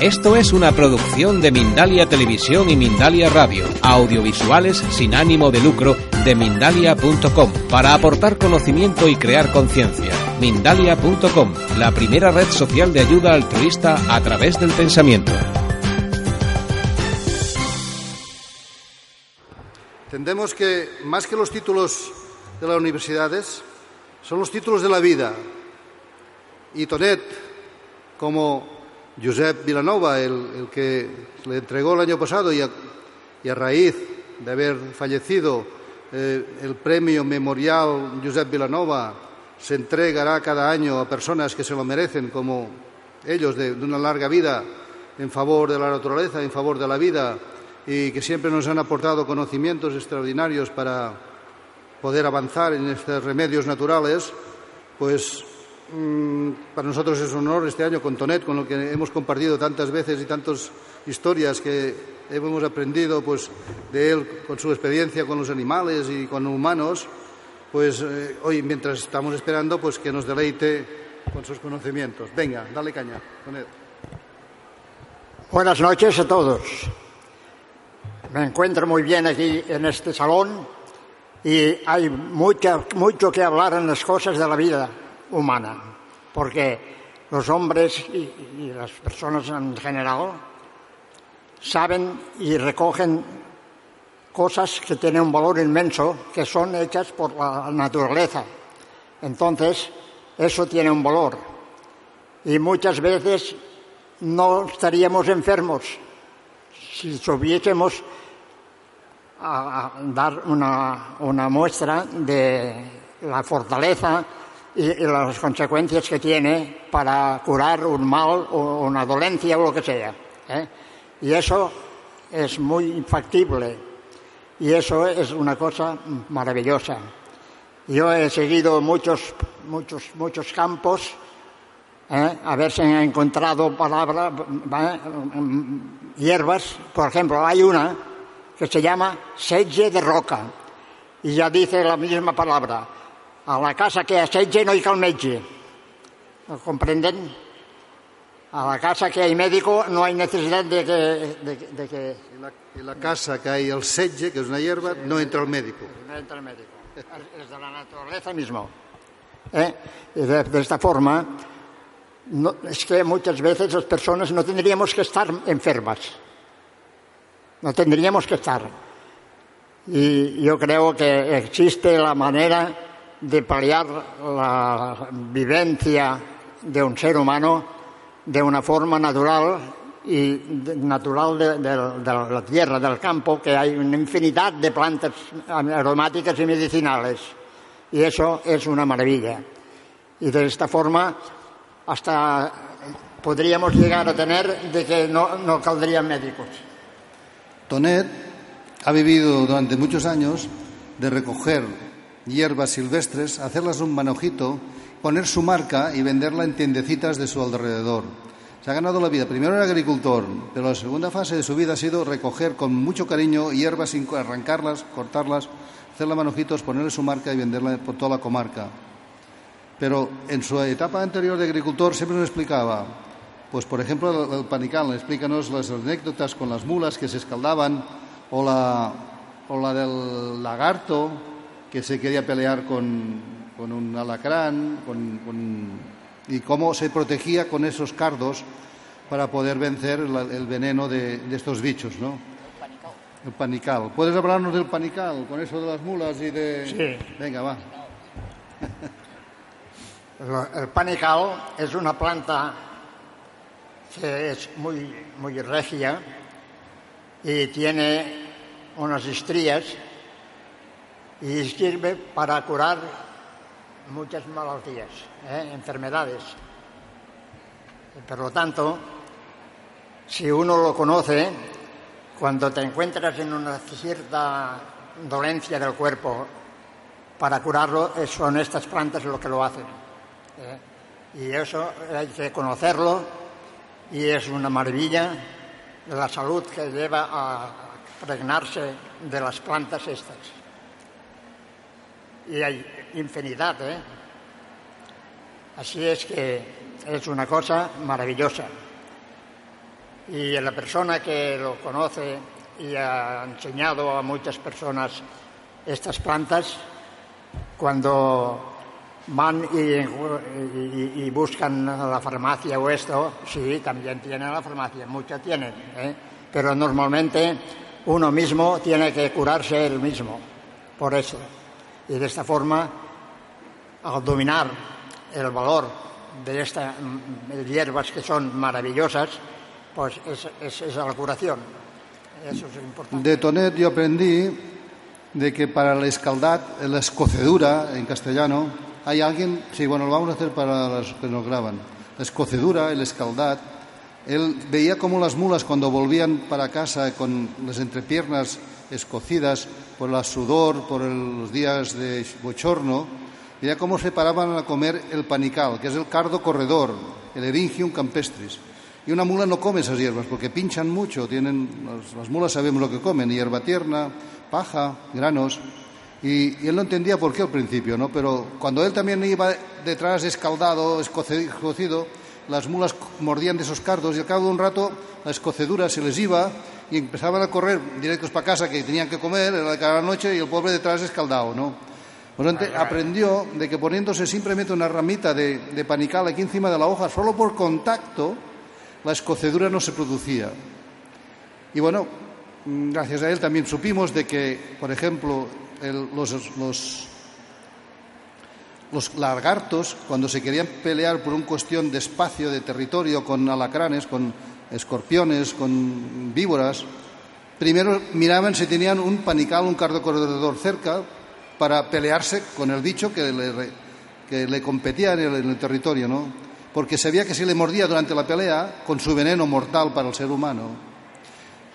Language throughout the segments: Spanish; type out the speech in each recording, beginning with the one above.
Esto es una producción de Mindalia Televisión y Mindalia Radio, audiovisuales sin ánimo de lucro de mindalia.com, para aportar conocimiento y crear conciencia. Mindalia.com, la primera red social de ayuda altruista a través del pensamiento. Entendemos que más que los títulos de las universidades, son los títulos de la vida. Y Tonet, como Josep Vilanova, el, que le entregó el año pasado y a, raíz de haber fallecido eh, el premio memorial Josep Vilanova se entregará cada año a personas que se lo merecen, como ellos, de, una larga vida en favor de la naturaleza, en favor de la vida y que siempre nos han aportado conocimientos extraordinarios para poder avanzar en estos remedios naturales, pues para nosotros es un honor este año con Tonet, con lo que hemos compartido tantas veces y tantas historias que hemos aprendido pues, de él con su experiencia con los animales y con humanos, pues eh, hoy mientras estamos esperando pues que nos deleite con sus conocimientos. Venga, dale caña, Tonet. Buenas noches a todos. Me encuentro muy bien aquí en este salón y hay mucho que hablar en las cosas de la vida humana, porque los hombres y, las personas en general saben y recogen cosas que tienen un valor inmenso, que son hechas por la naturaleza. Entonces, eso tiene un valor. Y muchas veces no estaríamos enfermos si supiésemos a, dar una, una muestra de la fortaleza y, las consecuencias que tiene para curar un mal o una dolencia o lo que sea. ¿eh? Y eso es muy factible y eso es una cosa maravillosa. Yo he seguido muchos, muchos, muchos campos, ¿eh? a ver si he encontrado palabras, hierbas. Por ejemplo, hay una que se llama sedge de roca y ya dice la misma palabra a la casa que assetge no hay cal metge. ¿Lo comprenden? A la casa que hay médico no hay necesidad de que... De, que... En, la, en, la, casa que hay el sedge, que es una hierba, sí, no entra el médico. No entra el médico. Es de la naturaleza mismo. ¿Eh? Y de, de, esta forma, no, es que muchas veces las personas no tendríamos que estar enfermas. No tendríamos que estar. Y yo creo que existe la manera de paliar la vivencia de un ser humano de una forma natural y natural de, la tierra, del campo, que hay una infinidad de plantas aromáticas y medicinales. Y eso es una maravilla. Y de esta forma hasta podríamos llegar a tener de que no, no caldrían médicos. Tonet ha vivido durante muchos años de recoger hierbas silvestres, hacerlas un manojito, poner su marca y venderla en tiendecitas de su alrededor. Se ha ganado la vida. Primero era agricultor, pero la segunda fase de su vida ha sido recoger con mucho cariño hierbas sin arrancarlas, cortarlas, hacerlas manojitos, ponerle su marca y venderla por toda la comarca. Pero en su etapa anterior de agricultor siempre nos explicaba, pues por ejemplo el, panical, explícanos las anécdotas con las mulas que se escaldaban o la, o la del lagarto que se quería pelear con, con un alacrán y cómo se protegía con esos cardos para poder vencer el veneno de, estos bichos, ¿no? El panical. El panical. ¿Puedes hablarnos del panical, con eso de las mulas y de...? Sí. Venga, va. El panical es una planta que es muy, muy regia y tiene unas estrías y sirve para curar muchas malaltías, ¿eh? enfermedades. Por lo tanto, si uno lo conoce, cuando te encuentras en una cierta dolencia del cuerpo, para curarlo son estas plantas lo que lo hacen. ¿eh? Y eso hay que conocerlo y es una maravilla la salud que lleva a pregnarse de las plantas estas. Y hay infinidad, ¿eh? Así es que es una cosa maravillosa. Y la persona que lo conoce y ha enseñado a muchas personas estas plantas, cuando van y, buscan la farmacia o esto, sí, también tienen la farmacia, muchas tienen, ¿eh? pero normalmente uno mismo tiene que curarse él mismo, por eso. Y de esta forma, al dominar el valor de estas hierbas que son maravillosas, pues es, es, la curación. Eso es importante. De Tonet yo aprendí de que para el escaldat, la escocedura en castellano, hay alguien, sí, bueno, lo vamos a hacer para los que nos graban. La escocedura, el escaldat, él veía cómo las mulas cuando volvían para casa con las entrepiernas escocidas por el sudor, por los días de bochorno, veía cómo se paraban a comer el panical, que es el cardo corredor, el eringium campestris. Y una mula no come esas hierbas porque pinchan mucho, tienen, las, mulas sabemos lo que comen, hierba tierna, paja, granos. Y, él no entendía por qué al principio, ¿no? Pero cuando él también iba detrás escaldado, escocido, las mulas mordían de esos cardos y al cabo de un rato la escocedura se les iba y empezaban a correr directos para casa que tenían que comer, era de cada noche y el pobre detrás escaldado, ¿no? Pues aprendió de que poniéndose simplemente una ramita de, de panical aquí encima de la hoja, solo por contacto, la escocedura no se producía. Y bueno, gracias a él también supimos de que, por ejemplo, los, los, los, lagartos, cuando se querían pelear por una cuestión de espacio, de territorio, con alacranes, con escorpiones, con víboras, primero miraban si tenían un panical, un corredor cerca, para pelearse con el bicho que le, que le competía en el, en el territorio, ¿no? porque sabía que si le mordía durante la pelea, con su veneno mortal para el ser humano,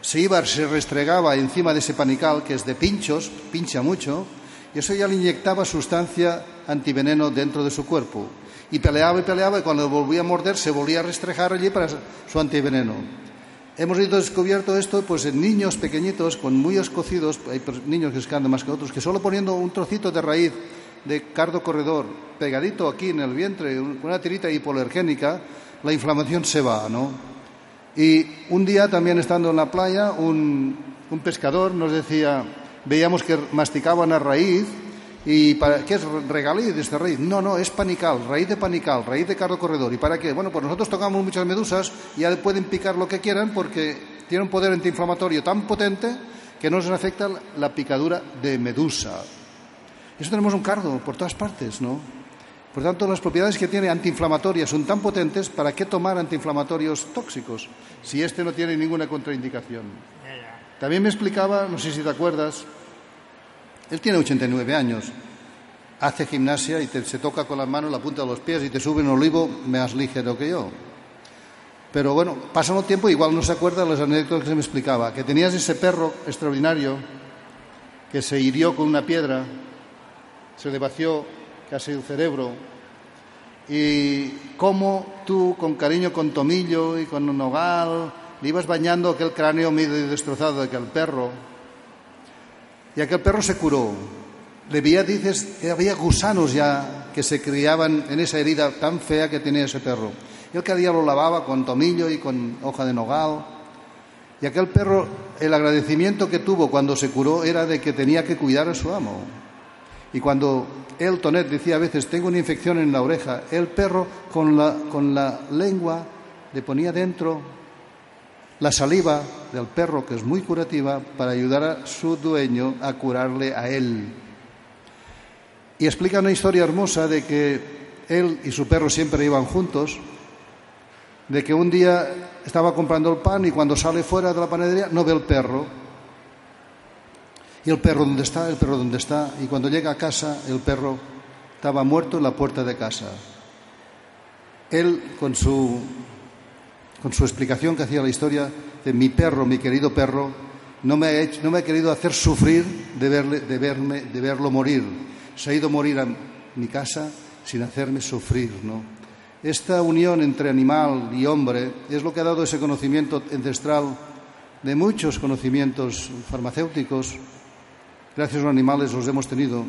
se iba, se restregaba encima de ese panical, que es de pinchos, pincha mucho, y eso ya le inyectaba sustancia antiveneno dentro de su cuerpo. Y peleaba y peleaba, y cuando volvía a morder, se volvía a restregar allí para su antiveneno. Hemos ido descubierto esto pues en niños pequeñitos, con muy escocidos, hay niños que se más que otros, que solo poniendo un trocito de raíz de cardo corredor pegadito aquí en el vientre, una tirita hipoalergénica, la inflamación se va, ¿no? Y un día también estando en la playa, un, un pescador nos decía, veíamos que masticaban a raíz, ¿Y para qué es regaliz de esta raíz? No, no, es panical, raíz de panical, raíz de cardo corredor. ¿Y para qué? Bueno, pues nosotros tocamos muchas medusas y ya pueden picar lo que quieran porque tiene un poder antiinflamatorio tan potente que no se afecta la picadura de medusa. Eso tenemos un cardo por todas partes, ¿no? Por tanto, las propiedades que tiene antiinflamatorias son tan potentes, ¿para qué tomar antiinflamatorios tóxicos si este no tiene ninguna contraindicación? También me explicaba, no sé si te acuerdas, él tiene 89 años, hace gimnasia y se toca con las manos la punta de los pies y te sube un olivo más ligero que yo. Pero bueno, pasa un tiempo, igual no se acuerda de las anécdotas que se me explicaba, que tenías ese perro extraordinario que se hirió con una piedra se le vació casi el cerebro. Y cómo tú, con cariño, con tomillo y con un nogal, le ibas bañando aquel cráneo medio destrozado de aquel perro. Y aquel perro se curó. Le veía, dices, que había gusanos ya que se criaban en esa herida tan fea que tenía ese perro. Y él cada día lo lavaba con tomillo y con hoja de nogal. Y aquel perro, el agradecimiento que tuvo cuando se curó era de que tenía que cuidar a su amo. Y cuando el Tonet decía a veces, tengo una infección en la oreja, el perro con la, con la lengua le ponía dentro la saliva del perro, que es muy curativa, para ayudar a su dueño a curarle a él. Y explica una historia hermosa de que él y su perro siempre iban juntos, de que un día estaba comprando el pan y cuando sale fuera de la panadería no ve el perro, ¿Y el perro dónde está? El perro dónde está. Y cuando llega a casa, el perro estaba muerto en la puerta de casa. Él, con su, con su explicación que hacía la historia de mi perro, mi querido perro, no me ha, no me ha querido hacer sufrir de, verle, de, verme, de verlo morir. Se ha ido a morir a mi casa sin hacerme sufrir, ¿no? Esta unión entre animal y hombre es lo que ha dado ese conocimiento ancestral de muchos conocimientos farmacéuticos. Gracias a los animales los hemos tenido.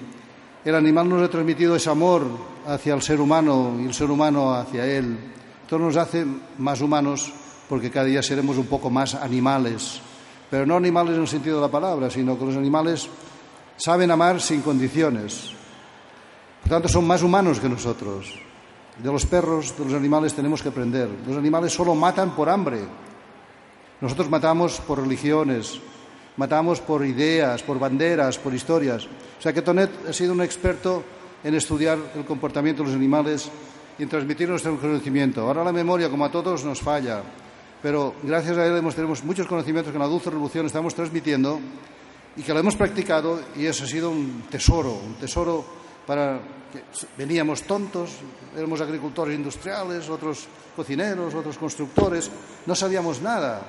El animal nos ha transmitido ese amor hacia el ser humano y el ser humano hacia él. Esto nos hace más humanos porque cada día seremos un poco más animales. Pero no animales en el sentido de la palabra, sino que los animales saben amar sin condiciones. Por tanto, son más humanos que nosotros. De los perros, de los animales tenemos que aprender. Los animales solo matan por hambre. Nosotros matamos por religiones, matamos por ideas, por banderas, por historias. O sea que Tonet ha sido un experto en estudiar el comportamiento de los animales y en transmitir nuestro conocimiento. Ahora la memoria, como a todos, nos falla, pero gracias a él tenemos muchos conocimientos que en la dulce revolución estamos transmitiendo y que lo hemos practicado y eso ha sido un tesoro, un tesoro para que veníamos tontos, éramos agricultores industriales, otros cocineros, otros constructores, no sabíamos nada.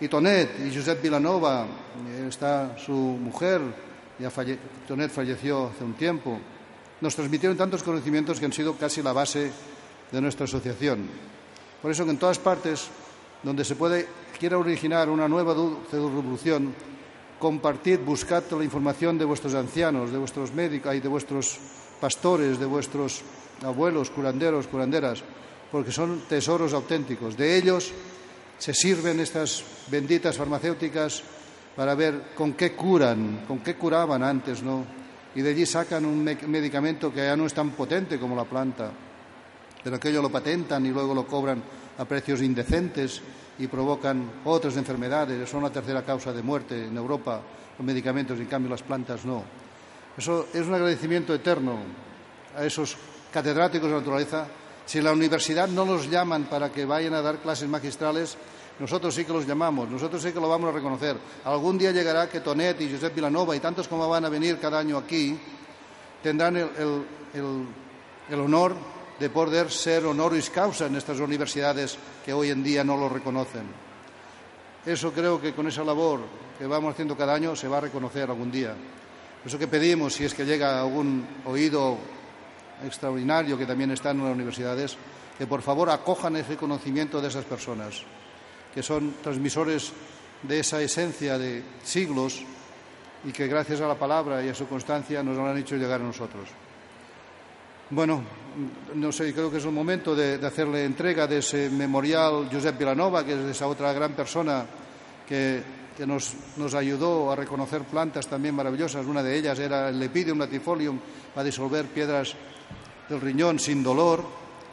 Y Tonet y Josep Vilanova, eh, está su mujer, ya. Tonet falleció hace un tiempo, nos transmitieron tantos conocimientos que han sido casi la base de nuestra asociación. Por eso que en todas partes donde se puede, quiera originar una nueva revolución, compartid, buscad la información de vuestros ancianos, de vuestros médicos y de vuestros pastores, de vuestros abuelos, curanderos, curanderas, porque son tesoros auténticos. De ellos se sirven estas benditas farmacéuticas para ver con qué curan, con qué curaban antes, ¿no? Y de allí sacan un medicamento que ya no es tan potente como la planta, pero aquello lo patentan y luego lo cobran a precios indecentes y provocan otras enfermedades. Son la tercera causa de muerte en Europa, los medicamentos, en cambio las plantas no. Eso es un agradecimiento eterno a esos catedráticos de naturaleza. Si la universidad no los llaman para que vayan a dar clases magistrales, nosotros sí que los llamamos, nosotros sí que lo vamos a reconocer. Algún día llegará que Tonet y Josep Vilanova y tantos como van a venir cada año aquí tendrán el, honor de poder ser honoris causa en estas universidades que hoy en día no lo reconocen. Eso creo que con esa labor que vamos haciendo cada año se va a reconocer algún día. Eso que pedimos, si es que llega algún oído extraordinario que también está en las universidades, que por favor acojan ese conocimiento de esas personas, que son transmisores de esa esencia de siglos y que gracias a la palabra y a su constancia nos lo han hecho llegar a nosotros. Bueno, no sé, creo que es un momento de, hacerle entrega de ese memorial Josep Vilanova, que es esa otra gran persona que, nos, nos, ayudó a reconocer plantas también maravillosas. Una de ellas era el Lepidium latifolium, para disolver piedras del riñón sin dolor,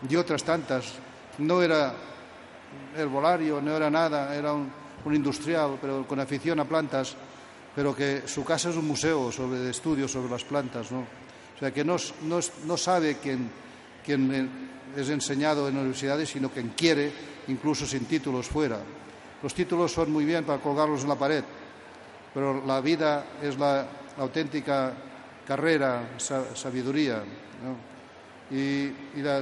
y otras tantas. No era herbolario, no era nada, era un, industrial, pero con afición a plantas, pero que su casa es un museo sobre, de estudios sobre las plantas, ¿no? O sea, que no, no, sabe quién, es enseñado en universidades, sino quien quiere, incluso sin títulos fuera. Los títulos son muy bien para colgarlos en la pared, pero la vida es la, auténtica carrera, sabiduría. Y,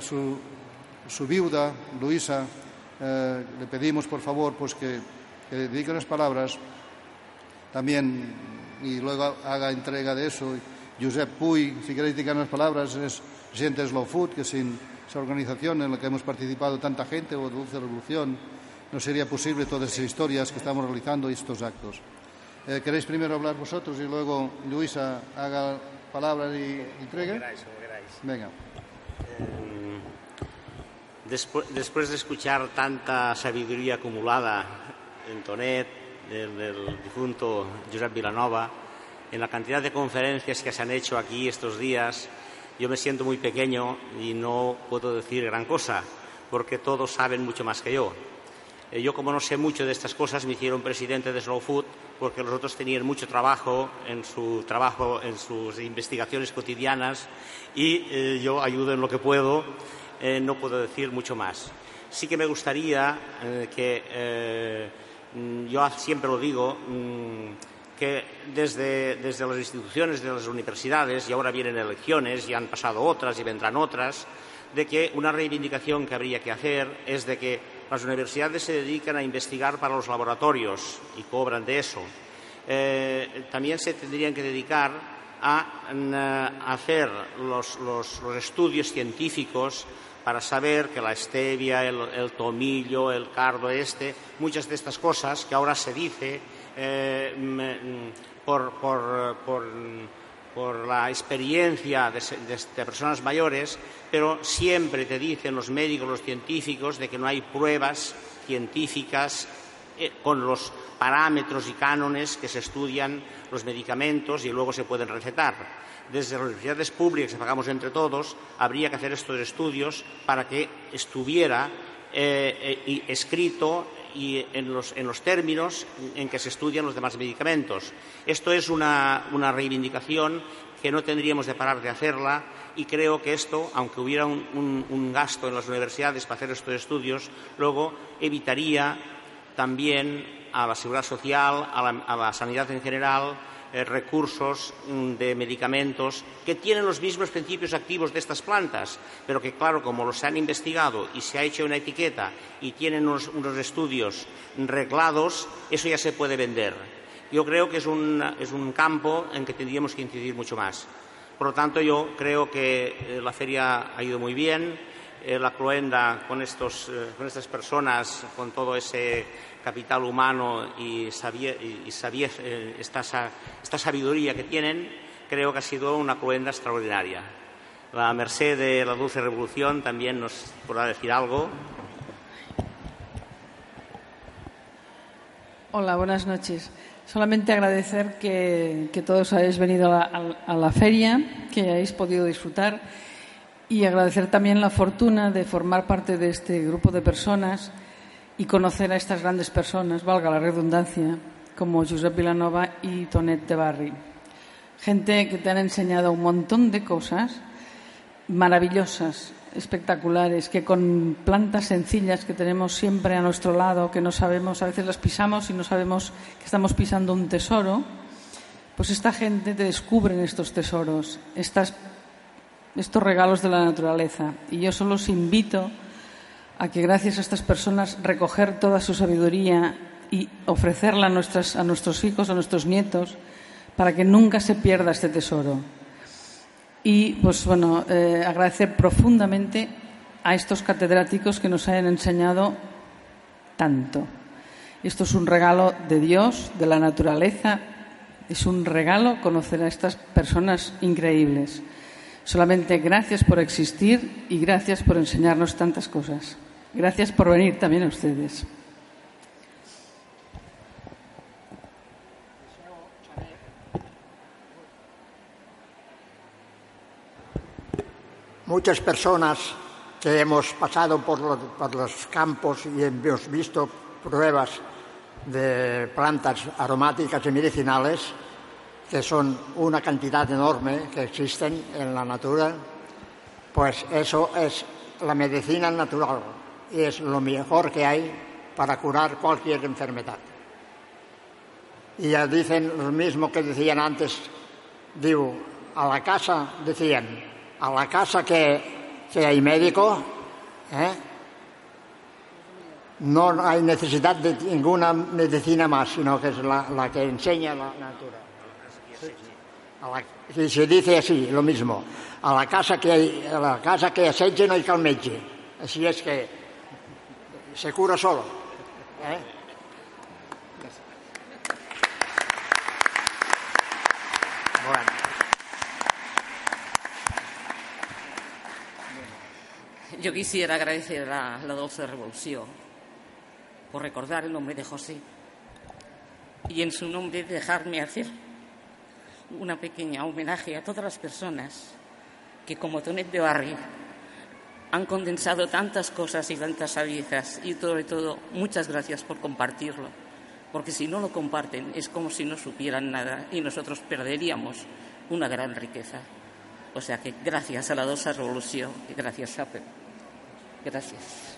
su, viuda, Luisa, eh, le pedimos por favor pues que, que dedique unas palabras también y luego haga entrega de eso. Josep Puy, si queréis dedicar unas palabras, es presidente de Slow Food, que sin esa organización en la que hemos participado tanta gente, o Dulce Revolución, no sería posible todas esas historias que estamos realizando y estos actos. Eh, ¿Queréis primero hablar vosotros y luego Luisa haga palabras y entregue? Venga. Después, después, de escuchar tanta sabiduría acumulada en Tonet, del, del difunto Josep Vilanova, en la cantidad de conferencias que se han hecho aquí estos días, yo me siento muy pequeño y no puedo decir gran cosa, porque todos saben mucho más que yo. Eh, yo, como no sé mucho de estas cosas, me hicieron presidente de Slow Food porque los otros tenían mucho trabajo en su trabajo, en sus investigaciones cotidianas y eh, yo ayudo en lo que puedo. Eh, no puedo decir mucho más. Sí que me gustaría que, mm, yo siempre lo digo, mm, que desde, las instituciones de las universidades, y ahora vienen elecciones, y han pasado otras y vendrán otras, de que una reivindicación que habría que hacer es de que las universidades se dedican a investigar para los laboratorios y cobran de eso. Eh, también se tendrían que dedicar a, mm, hacer los, estudios científicos para saber que la stevia, el, tomillo, el cardo este, muchas de estas cosas que ahora se dice eh, mm, mm, por, la experiencia de, personas mayores, pero siempre te dicen los médicos, los científicos, de que no hay pruebas científicas con los parámetros y cánones que se estudian los medicamentos y luego se pueden recetar. Desde las universidades públicas que pagamos entre todos, habría que hacer estos estudios para que estuviera eh, eh, escrito y en los, términos en que se estudian los demás medicamentos. Esto es una, reivindicación que no tendríamos de parar de hacerla y creo que esto, aunque hubiera un gasto en las universidades para hacer estos estudios, luego evitaría también a la seguridad social, a la, sanidad en general, eh, recursos mm, de medicamentos que tienen los mismos principios activos de estas plantas, pero que, claro, como los han investigado y se ha hecho una etiqueta y tienen unos, estudios reglados, eso ya se puede vender. Yo creo que es un, es un campo en que tendríamos que incidir mucho más. Por lo tanto, yo creo que eh, la feria ha ido muy bien eh, la Cloenda con, estos, eh, con estas personas, con todo ese capital humano y, y, eh, esta, esta, sabiduría que tienen, creo que ha sido una Cloenda extraordinaria. La Merced de la Dulce Revolución también nos podrá decir algo. Hola, buenas noches. Solamente agradecer que, todos hayáis venido a a la feria, que hayáis podido disfrutar y agradecer también la fortuna de formar parte de este grupo de personas y conocer a estas grandes personas, valga la redundancia, como Josep Vilanova y Tonet de Barri. Gente que te han enseñado un montón de cosas maravillosas, espectaculares, que con plantas sencillas que tenemos siempre a nuestro lado, que no sabemos, a veces las pisamos y no sabemos que estamos pisando un tesoro, pues esta gente te descubre estos tesoros, estas estos regalos de la naturaleza. Y yo solo os invito a que gracias a estas personas recoger toda su sabiduría y ofrecerla a, nuestras, a nuestros hijos, a nuestros nietos, para que nunca se pierda este tesoro. Y, pues bueno, eh, agradecer profundamente a estos catedráticos que nos hayan enseñado tanto. Esto es un regalo de Dios, de la naturaleza. Es un regalo conocer a estas personas increíbles. Solamente gracias por existir y gracias por enseñarnos tantas cosas. Gracias por venir también a ustedes. Muchas personas que hemos pasado por los, campos y hemos visto pruebas de plantas aromáticas y medicinales que son una cantidad enorme que existen en la natura, pues eso es la medicina natural y es lo mejor que hay para curar cualquier enfermedad. Y ya dicen lo mismo que decían antes, digo, a la casa, decían, a la casa que, que hay médico, ¿eh? no hay necesidad de ninguna medicina más, sino que es la, la que enseña la natura se dice así, lo mismo. A la casa que, hay, a la casa que no hay que Así es que se cura solo. ¿eh? Yo quisiera agradecer a la Dulce Revolución por recordar el nombre de José y en su nombre dejarme hacer una pequeña homenaje a todas las personas que, como Tonet de Barri, han condensado tantas cosas y tantas sabidurías y sobre todo muchas gracias por compartirlo, porque si no lo comparten es como si no supieran nada y nosotros perderíamos una gran riqueza. O sea que gracias a la dosa revolución y gracias a Gracias.